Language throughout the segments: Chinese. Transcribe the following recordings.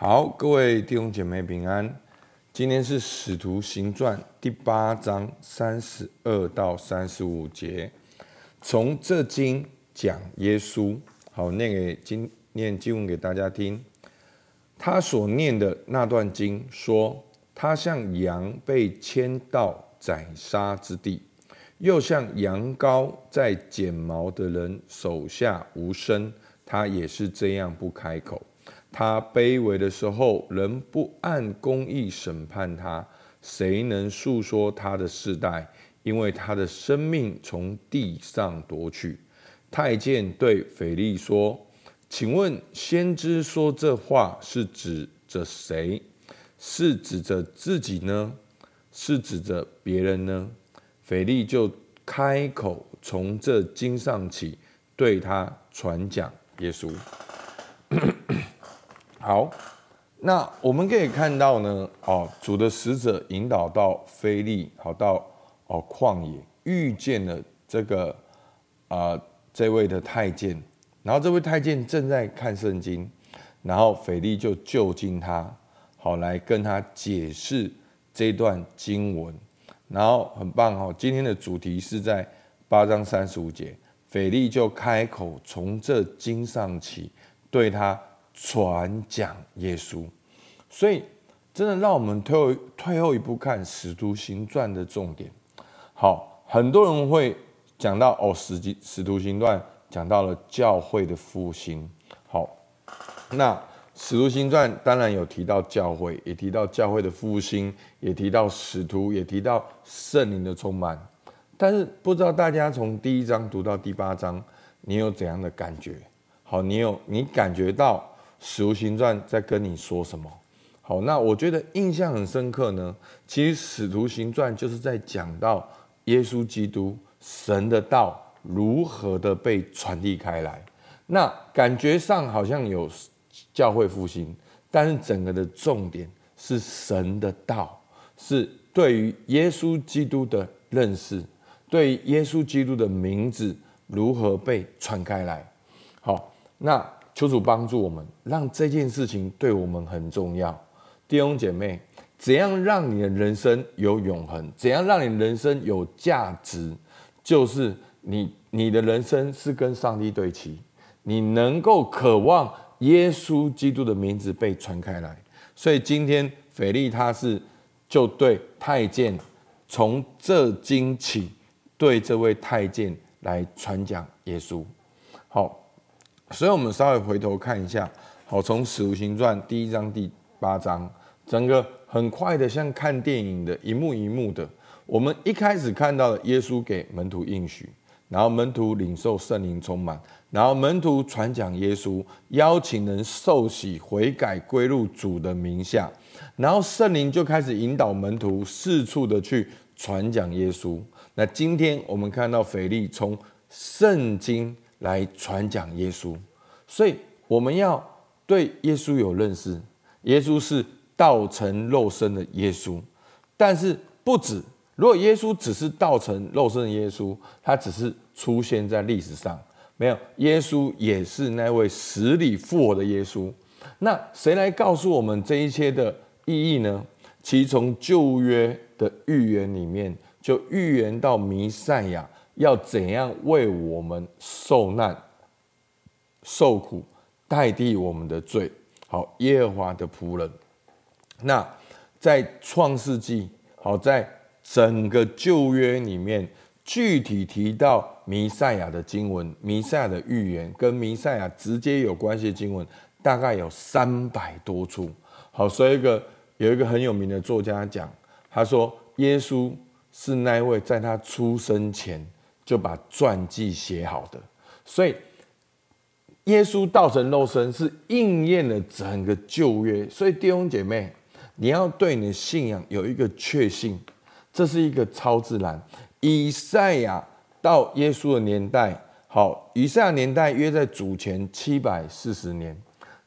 好，各位弟兄姐妹平安。今天是《使徒行传》第八章三十二到三十五节，从这经讲耶稣。好，念给经念经文给大家听。他所念的那段经说，他像羊被牵到宰杀之地，又像羊羔在剪毛的人手下无声，他也是这样不开口。他卑微的时候，人不按公义审判他，谁能述说他的世代？因为他的生命从地上夺去。太监对腓力说：“请问先知说这话是指着谁？是指着自己呢？是指着别人呢？”腓力就开口从这经上起，对他传讲耶稣。好，那我们可以看到呢，哦，主的使者引导到腓力，好到哦旷野，遇见了这个啊、这位的太监，然后这位太监正在看圣经，然后腓力就就近他，好来跟他解释这段经文，然后很棒哦，今天的主题是在八章三十五节，腓力就开口从这经上起，对他。传讲耶稣，所以真的让我们退后退后一步看《使徒行传》的重点。好，很多人会讲到哦，《使使徒行传》讲到了教会的复兴。好，那《使徒行传》当然有提到教会，也提到教会的复兴，也提到使徒，也提到圣灵的充满。但是不知道大家从第一章读到第八章，你有怎样的感觉？好，你有你感觉到？使徒行传在跟你说什么？好，那我觉得印象很深刻呢。其实使徒行传就是在讲到耶稣基督神的道如何的被传递开来。那感觉上好像有教会复兴，但是整个的重点是神的道，是对于耶稣基督的认识，对于耶稣基督的名字如何被传开来。好，那。求主帮助我们，让这件事情对我们很重要。弟兄姐妹，怎样让你的人生有永恒？怎样让你人生有价值？就是你，你的人生是跟上帝对齐，你能够渴望耶稣基督的名字被传开来。所以今天腓力他是就对太监从这经起，对这位太监来传讲耶稣。好。所以，我们稍微回头看一下，好，从《使徒行传》第一章第八章，整个很快的，像看电影的一幕一幕的。我们一开始看到了耶稣给门徒应许，然后门徒领受圣灵充满，然后门徒传讲耶稣，邀请人受洗悔改归入主的名下，然后圣灵就开始引导门徒四处的去传讲耶稣。那今天我们看到腓力从圣经。来传讲耶稣，所以我们要对耶稣有认识。耶稣是道成肉身的耶稣，但是不止。如果耶稣只是道成肉身的耶稣，他只是出现在历史上，没有耶稣也是那位死里复活的耶稣。那谁来告诉我们这一切的意义呢？其实从旧约的预言里面，就预言到弥赛亚。要怎样为我们受难、受苦，代替我们的罪？好，耶和华的仆人。那在创世纪，好，在整个旧约里面，具体提到弥赛亚的经文、弥赛亚的预言，跟弥赛亚直接有关系的经文，大概有三百多处。好，所以一个有一个很有名的作家讲，他说耶稣是那位在他出生前。就把传记写好的，所以耶稣道成肉身是应验了整个旧约。所以弟兄姐妹，你要对你的信仰有一个确信，这是一个超自然。以赛亚到耶稣的年代，好，以赛亚年代约在主前七百四十年，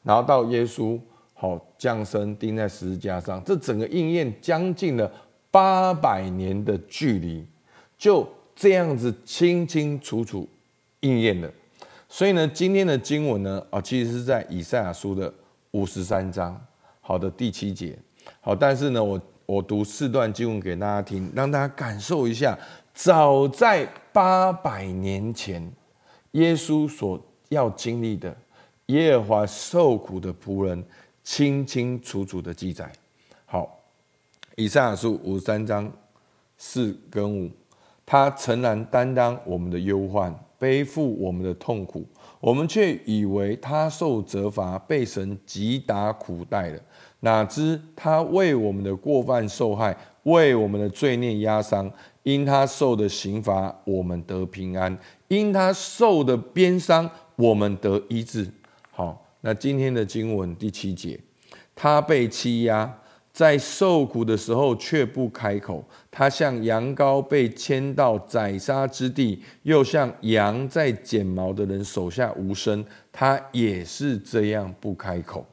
然后到耶稣好降生钉在十字架上，这整个应验将近了八百年的距离，就。这样子清清楚楚应验了，所以呢，今天的经文呢，啊，其实是在以赛亚书的五十三章。好的第七节。好，但是呢，我我读四段经文给大家听，让大家感受一下，早在八百年前，耶稣所要经历的耶和华受苦的仆人，清清楚楚的记载。好，以赛亚书五十三章四跟五，他诚然担当我们的忧患，背负我们的痛苦，我们却以为他受责罚，被神击打苦待了。哪知他为我们的过犯受害，为我们的罪孽压伤。因他受的刑罚，我们得平安；因他受的鞭伤，我们得医治。好，那今天的经文第七节，他被欺压，在受苦的时候却不开口。他像羊羔被牵到宰杀之地，又像羊在剪毛的人手下无声。他也是这样不开口。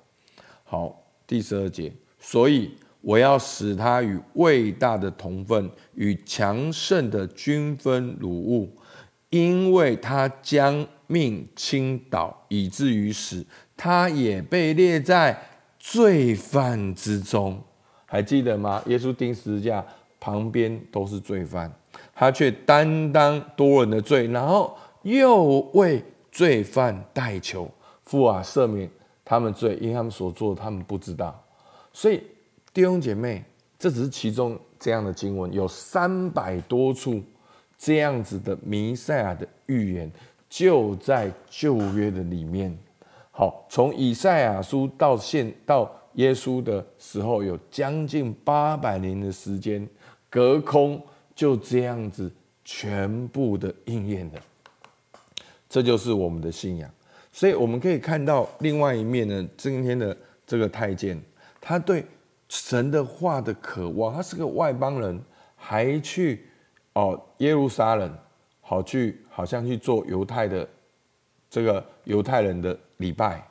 好。第十二节，所以我要使他与伟大的同分，与强盛的均分如物，因为他将命倾倒，以至于死，他也被列在罪犯之中。还记得吗？耶稣钉十字架旁边都是罪犯，他却担当多人的罪，然后又为罪犯代求，父啊，赦免。他们罪，因他们所做的，他们不知道。所以弟兄姐妹，这只是其中这样的经文，有三百多处这样子的弥赛亚的预言，就在旧约的里面。好，从以赛亚书到现到耶稣的时候，有将近八百年的时间，隔空就这样子全部的应验的。这就是我们的信仰。所以我们可以看到另外一面呢，今天的这个太监，他对神的话的渴望，他是个外邦人，还去哦耶路撒冷，好去好像去做犹太的这个犹太人的礼拜，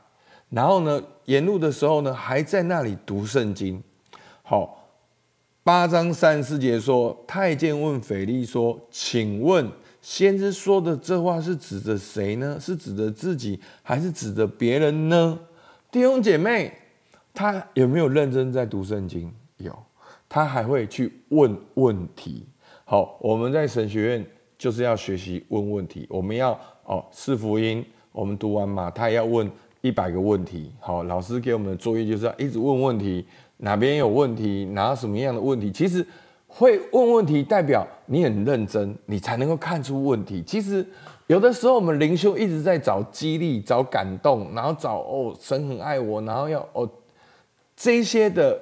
然后呢，沿路的时候呢，还在那里读圣经。好，八章三十四节说，太监问腓力说：“请问。”先知说的这话是指着谁呢？是指着自己，还是指着别人呢？弟兄姐妹，他有没有认真在读圣经？有，他还会去问问题。好，我们在神学院就是要学习问问题。我们要哦，四福音，我们读完嘛，他也要问一百个问题。好，老师给我们的作业就是要一直问问题，哪边有问题，拿什么样的问题？其实。会问问题，代表你很认真，你才能够看出问题。其实有的时候，我们灵修一直在找激励、找感动，然后找哦，神很爱我，然后要哦这些的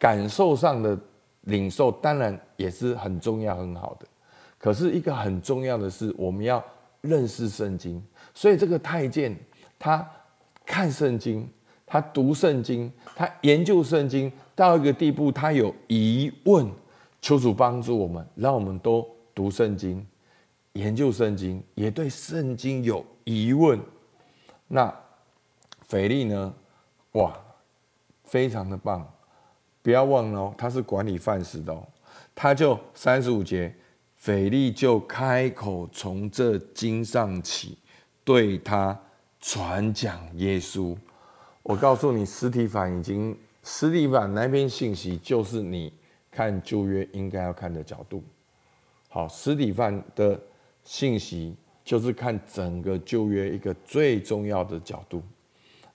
感受上的领受，当然也是很重要、很好的。可是，一个很重要的是，我们要认识圣经。所以，这个太监他看圣经，他读圣经，他研究圣经到一个地步，他有疑问。求主帮助我们，让我们都读圣经、研究圣经，也对圣经有疑问。那腓力呢？哇，非常的棒！不要忘了，他是管理饭食的哦。他就三十五节，腓力就开口从这经上起，对他传讲耶稣。我告诉你，实体反已经，实体反那篇信息就是你。看旧约应该要看的角度，好，实体反的信息就是看整个旧约一个最重要的角度。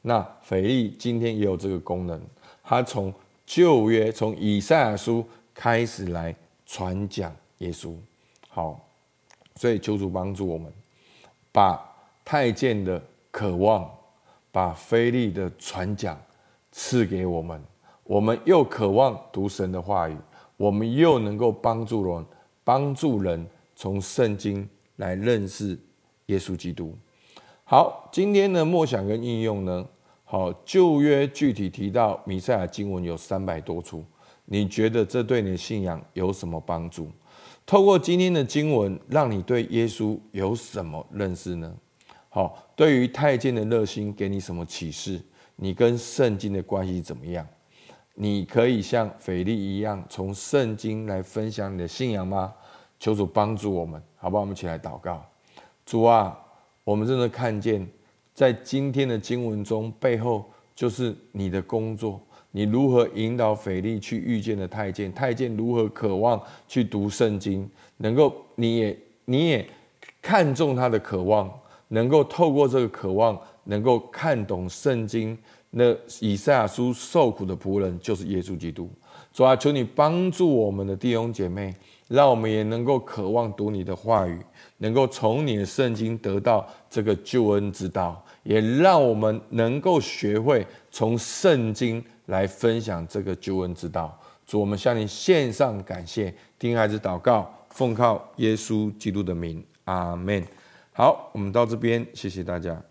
那腓力今天也有这个功能，他从旧约从以赛亚书开始来传讲耶稣。好，所以求主帮助我们，把太监的渴望，把腓力的传讲赐给我们。我们又渴望读神的话语，我们又能够帮助人，帮助人从圣经来认识耶稣基督。好，今天的默想跟应用呢？好，旧约具体提到弥赛亚经文有三百多处，你觉得这对你的信仰有什么帮助？透过今天的经文，让你对耶稣有什么认识呢？好，对于太监的热心给你什么启示？你跟圣经的关系怎么样？你可以像腓力一样，从圣经来分享你的信仰吗？求主帮助我们，好不好？我们一起来祷告。主啊，我们真的看见，在今天的经文中，背后就是你的工作，你如何引导腓力去遇见了太监？太监如何渴望去读圣经？能够你也你也看中他的渴望，能够透过这个渴望，能够看懂圣经。那以赛亚书受苦的仆人就是耶稣基督。主啊，求你帮助我们的弟兄姐妹，让我们也能够渴望读你的话语，能够从你的圣经得到这个救恩之道，也让我们能够学会从圣经来分享这个救恩之道。主，我们向你献上感谢，听孩子祷告，奉靠耶稣基督的名，阿门。好，我们到这边，谢谢大家。